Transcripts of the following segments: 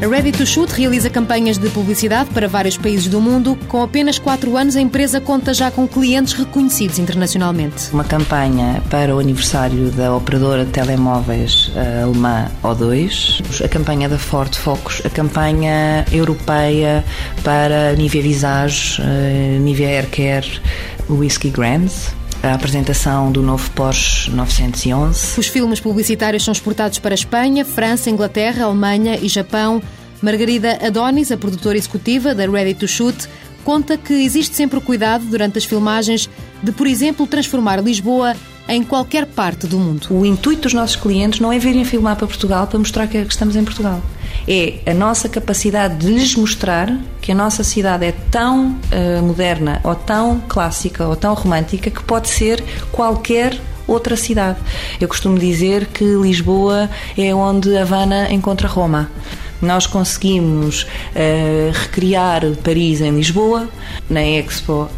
A Ready to Shoot realiza campanhas de publicidade para vários países do mundo. Com apenas 4 anos, a empresa conta já com clientes reconhecidos internacionalmente. Uma campanha para o aniversário da operadora de telemóveis eh, alemã O2, a campanha da Ford Focus, a campanha europeia para Nivea Visage, eh, Nivea Air Care, Whisky Grands a apresentação do novo Porsche 911. Os filmes publicitários são exportados para Espanha, França, Inglaterra, Alemanha e Japão. Margarida Adonis, a produtora executiva da Ready to Shoot, conta que existe sempre o cuidado durante as filmagens de, por exemplo, transformar Lisboa em qualquer parte do mundo. O intuito dos nossos clientes não é virem filmar para Portugal para mostrar que estamos em Portugal. É a nossa capacidade de lhes mostrar que a nossa cidade é tão uh, moderna, ou tão clássica, ou tão romântica, que pode ser qualquer outra cidade. Eu costumo dizer que Lisboa é onde Havana encontra Roma. Nós conseguimos uh, recriar Paris em Lisboa, na Expo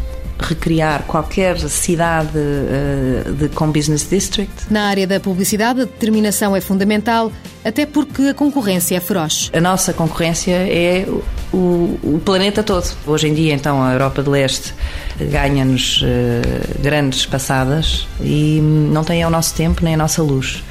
recriar qualquer cidade uh, de, com business district. Na área da publicidade, a determinação é fundamental, até porque a concorrência é feroz. A nossa concorrência é o, o planeta todo. Hoje em dia, então, a Europa de Leste ganha-nos uh, grandes passadas e não tem o nosso tempo nem a nossa luz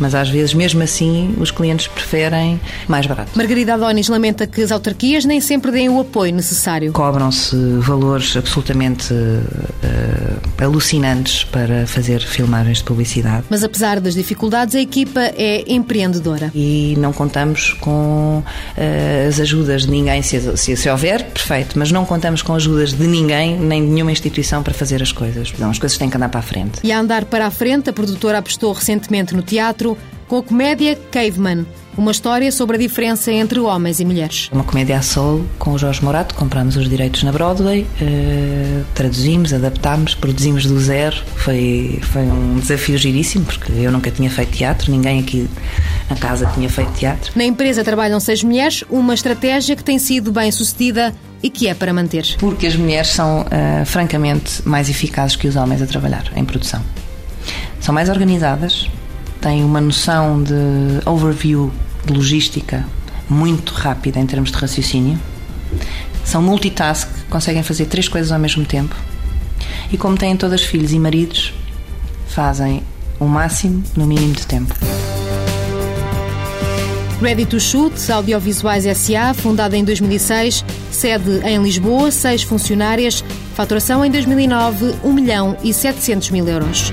mas às vezes, mesmo assim, os clientes preferem mais barato. Margarida Adonis lamenta que as autarquias nem sempre deem o apoio necessário. Cobram-se valores absolutamente uh, alucinantes para fazer filmagens de publicidade. Mas apesar das dificuldades, a equipa é empreendedora. E não contamos com uh, as ajudas de ninguém, se, se, se houver, perfeito, mas não contamos com ajudas de ninguém, nem de nenhuma instituição para fazer as coisas. Não, as coisas têm que andar para a frente. E a andar para a frente, a produtora apostou recentemente no teatro com a comédia Caveman, uma história sobre a diferença entre homens e mulheres. Uma comédia a solo com o Jorge Morato, compramos os direitos na Broadway, uh, traduzimos, adaptámos, produzimos do zero. Foi, foi um desafio giríssimo, porque eu nunca tinha feito teatro, ninguém aqui na casa tinha feito teatro. Na empresa trabalham seis mulheres, uma estratégia que tem sido bem sucedida e que é para manter. Porque as mulheres são, uh, francamente, mais eficazes que os homens a trabalhar em produção. São mais organizadas, têm uma noção de overview de logística muito rápida em termos de raciocínio. São multitask, conseguem fazer três coisas ao mesmo tempo. E como têm todas filhos e maridos, fazem o máximo no mínimo de tempo. Ready to Shoot, Audiovisuais SA, fundada em 2006, sede em Lisboa, seis funcionárias, faturação em 2009, 1 milhão e 700 mil euros.